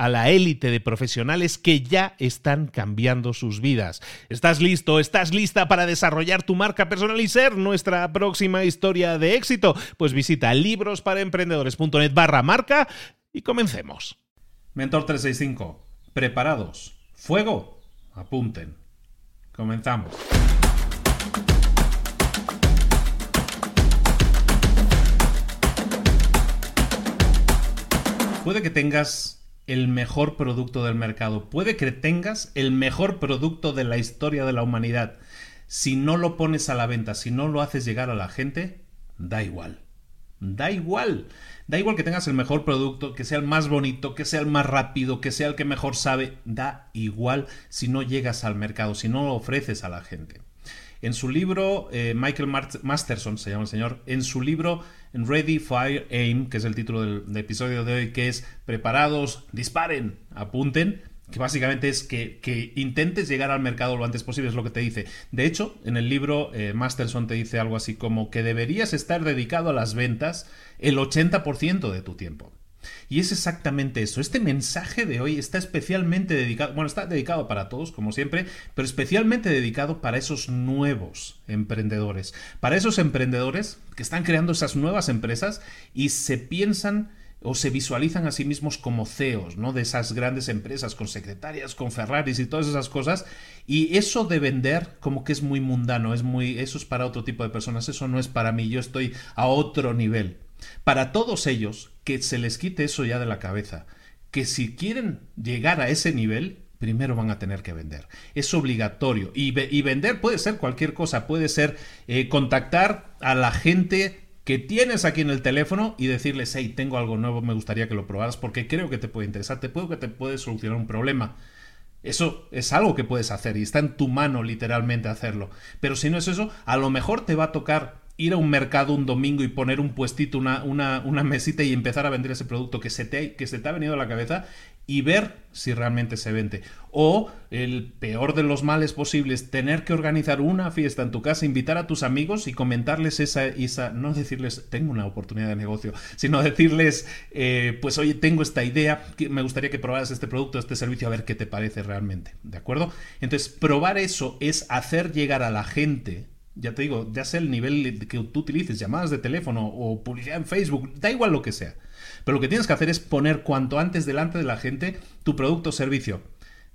a la élite de profesionales que ya están cambiando sus vidas. ¿Estás listo? ¿Estás lista para desarrollar tu marca personal y ser nuestra próxima historia de éxito? Pues visita librosparaemprendedores.net barra marca y comencemos. Mentor 365. ¿Preparados? ¿Fuego? Apunten. Comenzamos. Puede que tengas el mejor producto del mercado. Puede que tengas el mejor producto de la historia de la humanidad. Si no lo pones a la venta, si no lo haces llegar a la gente, da igual. Da igual. Da igual que tengas el mejor producto, que sea el más bonito, que sea el más rápido, que sea el que mejor sabe. Da igual si no llegas al mercado, si no lo ofreces a la gente. En su libro, eh, Michael Masterson se llama el señor, en su libro Ready, Fire, Aim, que es el título del, episodio de hoy, que es preparados, disparen, apunten, que básicamente es que, intentes llegar al mercado lo antes posible, es lo que te dice. De hecho, en el libro eh, Masterson te dice algo así como que deberías estar dedicado a las ventas el 80% de tu tiempo. Y es exactamente eso. Este mensaje de hoy está especialmente dedicado, bueno, está dedicado para todos, como siempre, pero especialmente dedicado para esos nuevos emprendedores. Para esos emprendedores que están creando esas nuevas empresas y se piensan o se visualizan a sí mismos como CEOs, ¿no? De esas grandes empresas con secretarias, con Ferraris y todas esas cosas. Y eso de vender como que es muy mundano, es muy, eso es para otro tipo de personas, eso no es para mí, yo estoy a otro nivel. Para todos ellos, que se les quite eso ya de la cabeza, que si quieren llegar a ese nivel, primero van a tener que vender. Es obligatorio. Y, vender puede ser cualquier cosa, puede ser eh, contactar a la gente que tienes aquí en el teléfono y decirles, hey, tengo algo nuevo, me gustaría que lo probaras porque creo que te puede interesar, te puedo que te puede solucionar un problema. Eso es algo que puedes hacer y está en tu mano literalmente hacerlo. Pero si no es eso, a lo mejor te va a tocar ir a un mercado un domingo y poner un puestito, una, una, una mesita y empezar a vender ese producto que se, te, que se te ha venido a la cabeza y ver si realmente se vende. O el peor de los males posibles, tener que organizar una fiesta en tu casa, invitar a tus amigos y comentarles esa, esa no decirles tengo una oportunidad de negocio, sino decirles, eh, pues oye, tengo esta idea, me gustaría que probaras este producto, este servicio, a ver qué te parece realmente. ¿De acuerdo? Entonces, probar eso es hacer llegar a la gente ya te digo, ya sea el nivel que tú utilices, llamadas de teléfono o publicidad en Facebook, da igual lo que sea. Pero lo que tienes que hacer es poner cuanto antes delante de la gente tu producto o servicio.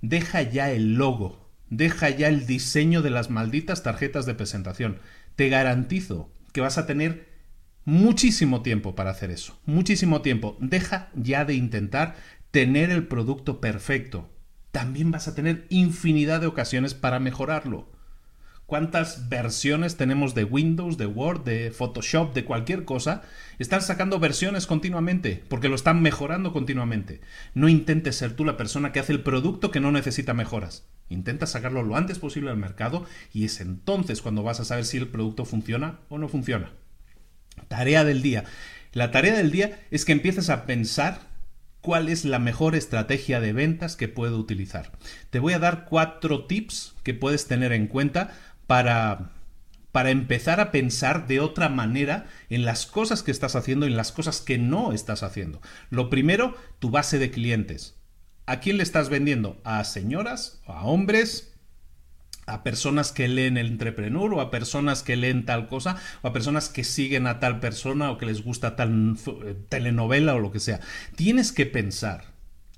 Deja ya el logo, deja ya el diseño de las malditas tarjetas de presentación. Te garantizo que vas a tener muchísimo tiempo para hacer eso. Muchísimo tiempo. Deja ya de intentar tener el producto perfecto. También vas a tener infinidad de ocasiones para mejorarlo cuántas versiones tenemos de Windows, de Word, de Photoshop, de cualquier cosa. Están sacando versiones continuamente porque lo están mejorando continuamente. No intentes ser tú la persona que hace el producto que no necesita mejoras. Intenta sacarlo lo antes posible al mercado y es entonces cuando vas a saber si el producto funciona o no funciona. Tarea del día. La tarea del día es que empieces a pensar cuál es la mejor estrategia de ventas que puedo utilizar. Te voy a dar cuatro tips que puedes tener en cuenta para para empezar a pensar de otra manera en las cosas que estás haciendo y en las cosas que no estás haciendo. Lo primero, tu base de clientes. ¿A quién le estás vendiendo? ¿A señoras? ¿A hombres? a personas que leen el entrepreneur o a personas que leen tal cosa o a personas que siguen a tal persona o que les gusta tal eh, telenovela o lo que sea. Tienes que pensar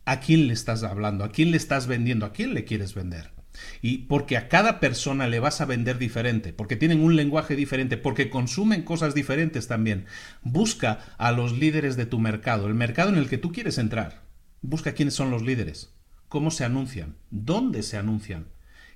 a quién le estás hablando, a quién le estás vendiendo, a quién le quieres vender. Y porque a cada persona le vas a vender diferente, porque tienen un lenguaje diferente, porque consumen cosas diferentes también. Busca a los líderes de tu mercado, el mercado en el que tú quieres entrar. Busca quiénes son los líderes, cómo se anuncian, dónde se anuncian,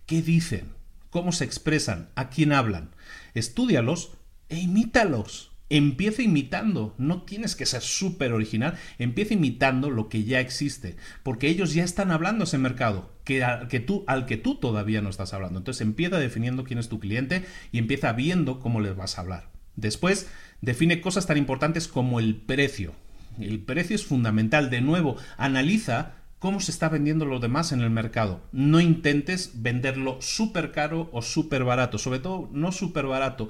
qué dicen, cómo se expresan, a quién hablan. Estúdialos e imítalos. Empieza imitando, no tienes que ser súper original, empieza imitando lo que ya existe, porque ellos ya están hablando ese mercado, que, al, que tú, al que tú todavía no estás hablando. Entonces empieza definiendo quién es tu cliente y empieza viendo cómo les vas a hablar. Después, define cosas tan importantes como el precio. El precio es fundamental. De nuevo, analiza cómo se está vendiendo lo demás en el mercado. No intentes venderlo súper caro o súper barato, sobre todo no súper barato,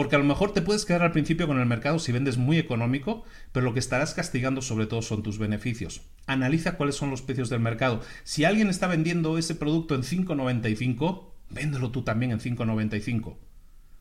porque a lo mejor te puedes quedar al principio con el mercado si vendes muy económico, pero lo que estarás castigando sobre todo son tus beneficios. Analiza cuáles son los precios del mercado. Si alguien está vendiendo ese producto en 5,95, véndelo tú también en 5,95.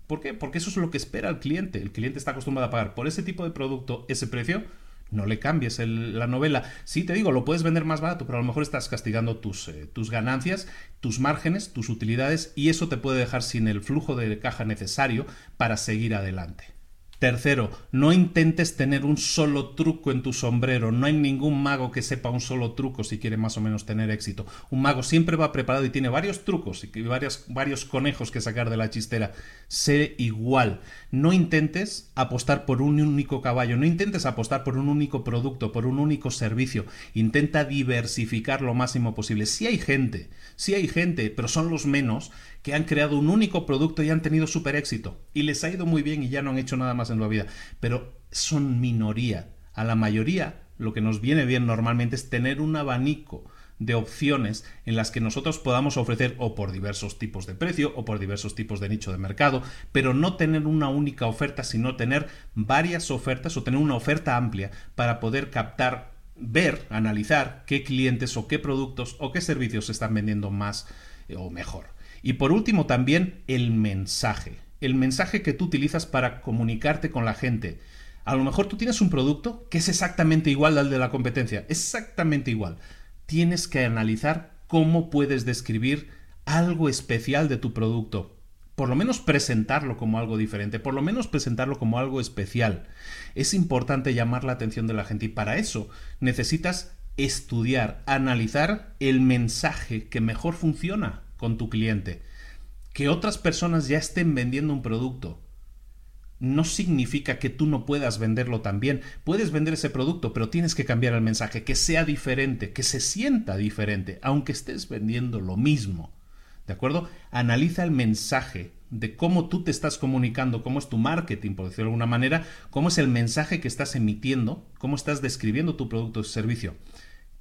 ¿Por qué? Porque eso es lo que espera el cliente. El cliente está acostumbrado a pagar por ese tipo de producto ese precio no le cambies la novela. Sí, te digo, lo puedes vender más barato, pero a lo mejor estás castigando tus, eh, tus ganancias, tus márgenes, tus utilidades y eso te puede dejar sin el flujo de caja necesario para seguir adelante. Tercero, no intentes tener un solo truco en tu sombrero. No hay ningún mago que sepa un solo truco si quiere más o menos tener éxito. Un mago siempre va preparado y tiene varios trucos y varios, conejos que sacar de la chistera. Sé igual. No intentes apostar por un único caballo. No intentes apostar por un único producto, por un único servicio. Intenta diversificar lo máximo posible. Si hay gente, si hay gente, pero son los menos, que han creado un único producto y han tenido súper éxito. Y les ha ido muy bien y ya no han hecho nada más en la vida. Pero son minoría. A la mayoría lo que nos viene bien normalmente es tener un abanico de opciones en las que nosotros podamos ofrecer o por diversos tipos de precio o por diversos tipos de nicho de mercado, pero no tener una única oferta, sino tener varias ofertas o tener una oferta amplia para poder captar, ver, analizar qué clientes o qué productos o qué servicios se están vendiendo más eh, o mejor. Y por último también el mensaje. El mensaje que tú utilizas para comunicarte con la gente. A lo mejor tú tienes un producto que es exactamente igual al de la competencia. Exactamente igual. Tienes que analizar cómo puedes describir algo especial de tu producto. Por lo menos presentarlo como algo diferente, por lo menos presentarlo como algo especial. Es importante llamar la atención de la gente y para eso necesitas estudiar, analizar el mensaje que mejor funciona con tu cliente. Que otras personas ya estén vendiendo un producto no significa que tú no puedas venderlo también. Puedes vender ese producto, pero tienes que cambiar el mensaje, que sea diferente, que se sienta diferente, aunque estés vendiendo lo mismo. ¿De acuerdo? Analiza el mensaje de cómo tú te estás comunicando, cómo es tu marketing, por decirlo de alguna manera, cómo es el mensaje que estás emitiendo, cómo estás describiendo tu producto o servicio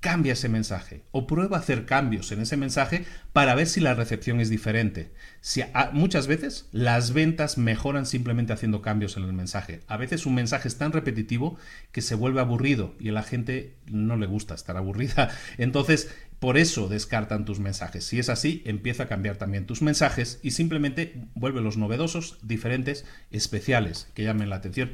cambia ese mensaje o prueba a hacer cambios en ese mensaje para ver si la recepción es diferente. Si muchas veces las ventas mejoran simplemente haciendo cambios en el mensaje. A veces un mensaje es tan repetitivo que se vuelve aburrido y a la gente no le gusta estar aburrida. Entonces, por eso descartan tus mensajes. Si es así, empieza a cambiar también tus mensajes y simplemente vuelve los novedosos, diferentes, especiales, que llamen la atención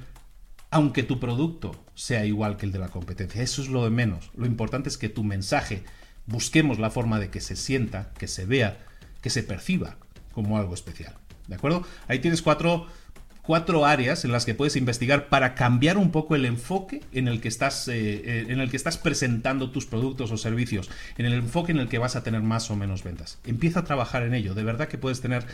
aunque tu producto sea igual que el de la competencia. Eso es lo de menos. Lo importante es que tu mensaje busquemos la forma de que se sienta, que se vea, que se perciba como algo especial. ¿De acuerdo? Ahí tienes cuatro, cuatro áreas en las que puedes investigar para cambiar un poco el enfoque en el que estás, eh, eh, en el que estás presentando tus productos o servicios, en el enfoque en el que vas a tener más o menos ventas. Empieza a trabajar en ello. De verdad que puedes tener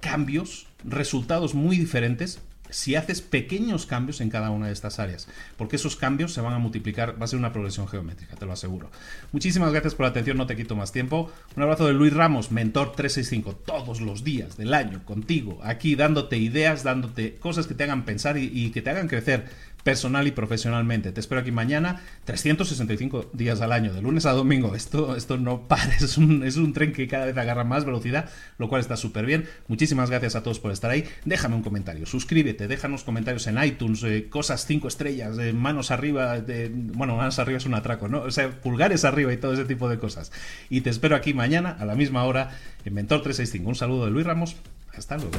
cambios, resultados muy diferentes si haces pequeños cambios en cada una de estas áreas, porque esos cambios se van a multiplicar, va a ser una progresión geométrica, te lo aseguro. Muchísimas gracias por la atención, no te quito más tiempo. Un abrazo de Luis Ramos, mentor 365, todos los días del año, contigo, aquí dándote ideas, dándote cosas que te hagan pensar y, y que te hagan crecer personal y profesionalmente. Te espero aquí mañana, 365 días al año, de lunes a domingo. Esto, esto no para, es un, es un tren que cada vez agarra más velocidad, lo cual está súper bien. Muchísimas gracias a todos por estar ahí. Déjame un comentario, suscríbete, déjanos comentarios en iTunes, eh, cosas 5 estrellas, eh, manos arriba, de, bueno, manos arriba es un atraco, ¿no? O sea, pulgares arriba y todo ese tipo de cosas. Y te espero aquí mañana a la misma hora en Mentor 365. Un saludo de Luis Ramos. Hasta luego.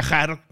viajar